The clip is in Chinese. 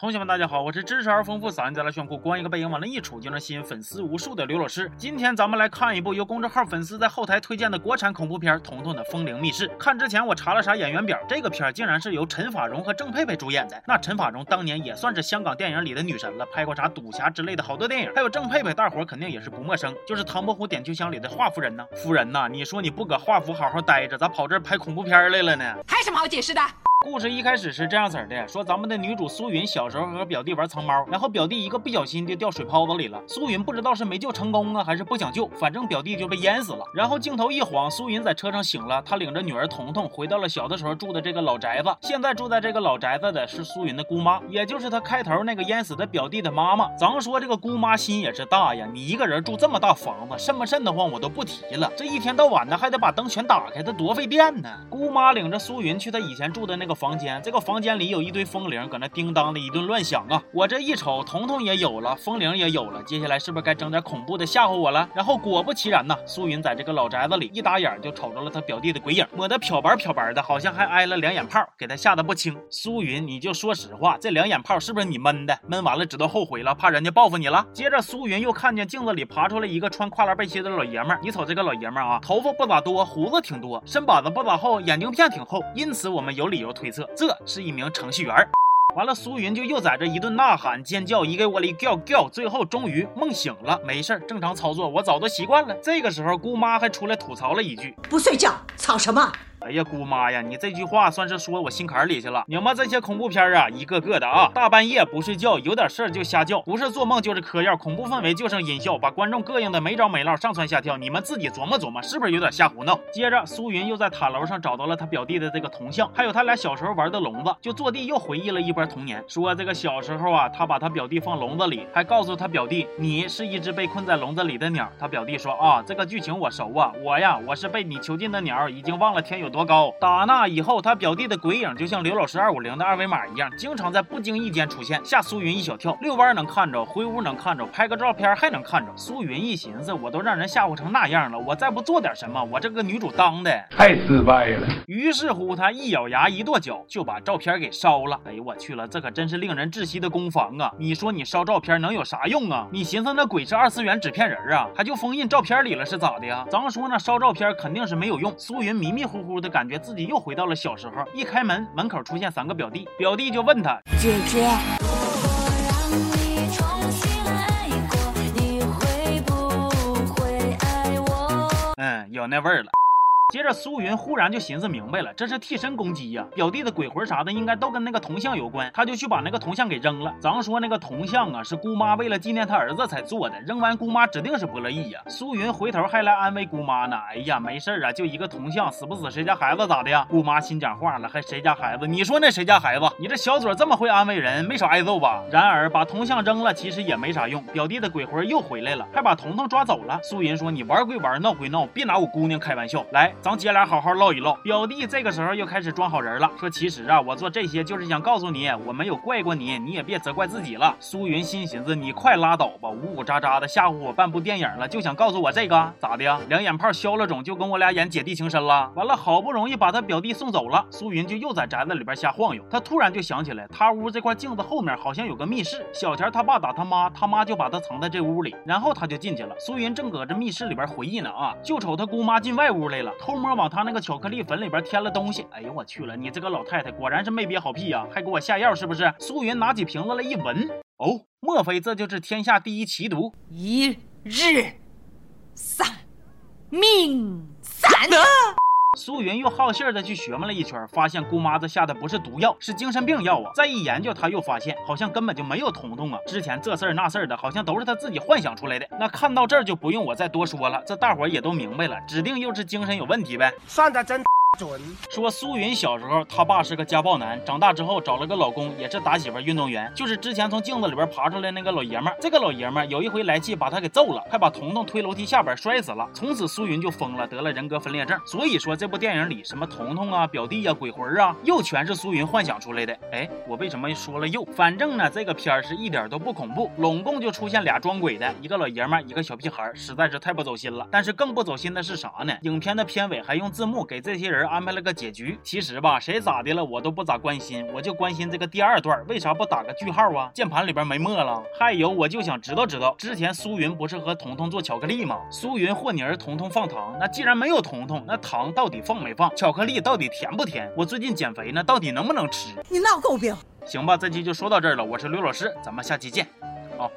同学们，大家好，我是知识而丰富、嗓音再来炫酷、光一个背影往那一杵就能吸引粉丝无数的刘老师。今天咱们来看一部由公众号粉丝在后台推荐的国产恐怖片《彤彤的风铃密室》。看之前我查了查演员表，这个片竟然是由陈法蓉和郑佩佩主演的。那陈法蓉当年也算是香港电影里的女神了，拍过啥赌侠之类的好多电影。还有郑佩佩，大伙肯定也是不陌生，就是唐伯虎点秋香里的华夫人呢。夫人呐，你说你不搁华府好好待着，咋跑这拍恐怖片来了呢？还有什么好解释的？故事一开始是这样子的，说咱们的女主苏云小时候和表弟玩藏猫，然后表弟一个不小心就掉水泡子里了。苏云不知道是没救成功啊，还是不想救，反正表弟就被淹死了。然后镜头一晃，苏云在车上醒了，她领着女儿彤彤回到了小的时候住的这个老宅子。现在住在这个老宅子的是苏云的姑妈，也就是她开头那个淹死的表弟的妈妈。咱说这个姑妈心也是大呀，你一个人住这么大房子，瘆不瘆得慌我都不提了，这一天到晚的还得把灯全打开，这多费电呢。姑妈领着苏云去她以前住的那个房间，这个。房间里有一堆风铃，搁那叮当的一顿乱响啊！我这一瞅，彤彤也有了，风铃也有了，接下来是不是该整点恐怖的吓唬我了？然后果不其然呐，苏云在这个老宅子里一打眼就瞅着了他表弟的鬼影，抹得漂白漂白的，好像还挨了两眼泡，给他吓得不轻。苏云，你就说实话，这两眼泡是不是你闷的？闷完了知道后悔了，怕人家报复你了？接着苏云又看见镜子里爬出来一个穿跨栏背心的老爷们儿，你瞅这个老爷们儿啊，头发不咋多，胡子挺多，身板子不咋厚，眼镜片挺厚，因此我们有理由推测这是。一名程序员。完了，苏云就又在这一顿呐喊尖叫，一个我里叫叫，最后终于梦醒了。没事儿正常操作，我早都习惯了。这个时候，姑妈还出来吐槽了一句：“不睡觉，吵什么？”哎呀，姑妈呀，你这句话算是说我心坎里去了。你们这些恐怖片啊，一个个的啊，大半夜不睡觉，有点事儿就瞎叫，不是做梦就是嗑药，恐怖氛围就剩音效，把观众膈应的没招没落，上蹿下跳。你们自己琢磨琢磨，是不是有点瞎胡闹？接着，苏云又在塔楼上找到了他表弟的这个铜像，还有他俩小时候玩的笼子，就坐地又回忆了一波童年，说这个小时候啊，他把他表弟放笼子里，还告诉他表弟，你是一只被困在笼子里的鸟。他表弟说啊，这个剧情我熟啊，我呀，我是被你囚禁的鸟，已经忘了天有多高。打。那以后，他表弟的鬼影就像刘老师二五零的二维码一样，经常在不经意间出现，吓苏云一小跳。遛弯能看着，回屋能看着，拍个照片还能看着。苏云一寻思，我都让人吓唬成那样了，我再不做点什么，我这个女主当的太失败了。于是乎，他一咬牙，一跺脚，就把照片给烧了。哎呦我去了，这可真是令人窒息的攻防啊！你说你烧照片能有啥用啊？你寻思那鬼是二次元纸片人啊，还就封印照片里了是咋的呀？咱说那烧照片肯定是没有用。苏云迷迷糊糊的感觉自己又。回到了小时候，一开门，门口出现三个表弟，表弟就问他：“姐姐。”嗯，有那味儿了。接着，苏云忽然就寻思明白了，这是替身攻击呀！表弟的鬼魂啥的，应该都跟那个铜像有关，他就去把那个铜像给扔了。咱说那个铜像啊，是姑妈为了纪念他儿子才做的，扔完姑妈指定是不乐意呀。苏云回头还来安慰姑妈呢，哎呀，没事啊，就一个铜像，死不死谁家孩子咋的呀？姑妈心讲话了，还谁家孩子？你说那谁家孩子？你这小嘴这么会安慰人，没少挨揍吧？然而把铜像扔了，其实也没啥用，表弟的鬼魂又回来了，还把彤彤抓走了。苏云说：“你玩归玩，闹归闹，别拿我姑娘开玩笑。来。”咱姐俩好好唠一唠。表弟这个时候又开始装好人了，说：“其实啊，我做这些就是想告诉你，我没有怪过你，你也别责怪自己了。”苏云心寻思：“你快拉倒吧，呜呜喳喳的吓唬我半部电影了，就想告诉我这个咋的呀？两眼泡消了肿，就跟我俩演姐弟情深了。完了，好不容易把他表弟送走了，苏云就又在宅子里边瞎晃悠。他突然就想起来，他屋这块镜子后面好像有个密室。小田他爸打他妈，他妈就把他藏在这屋里，然后他就进去了。苏云正搁这密室里边回忆呢啊，就瞅他姑妈进外屋来了，偷摸往。他那个巧克力粉里边添了东西，哎呦我去了！你这个老太太果然是没憋好屁呀，还给我下药是不是？苏云拿起瓶子来一闻，哦，莫非这就是天下第一奇毒？一日三命三。苏云又好信儿的去学问了一圈，发现姑妈子下的不是毒药，是精神病药啊！再一研究，他又发现好像根本就没有彤彤啊！之前这事儿那事儿的，好像都是他自己幻想出来的。那看到这儿就不用我再多说了，这大伙儿也都明白了，指定又是精神有问题呗。算的真。准说苏云小时候，他爸是个家暴男，长大之后找了个老公，也是打媳妇运动员，就是之前从镜子里边爬出来那个老爷们儿。这个老爷们儿有一回来气，把他给揍了，还把彤彤推楼梯下边摔死了。从此苏云就疯了，得了人格分裂症。所以说这部电影里什么彤彤啊、表弟啊、鬼魂啊，又全是苏云幻想出来的。哎，我为什么说了又？反正呢，这个片儿是一点都不恐怖，拢共就出现俩装鬼的，一个老爷们儿，一个小屁孩，实在是太不走心了。但是更不走心的是啥呢？影片的片尾还用字幕给这些人安排了个结局。其实吧，谁咋的了我都不咋关心，我就关心这个第二段为啥不打个句号啊？键盘里边没墨了。还有，我就想知道知道，之前苏云不是和彤彤做巧克力吗？苏云和泥儿，彤彤放糖，那既然没有彤彤，那糖到底放没放？巧克力到底甜不甜？我最近减肥呢，到底能不能吃？你闹够病！行吧，这期就说到这儿了。我是刘老师，咱们下期见，好。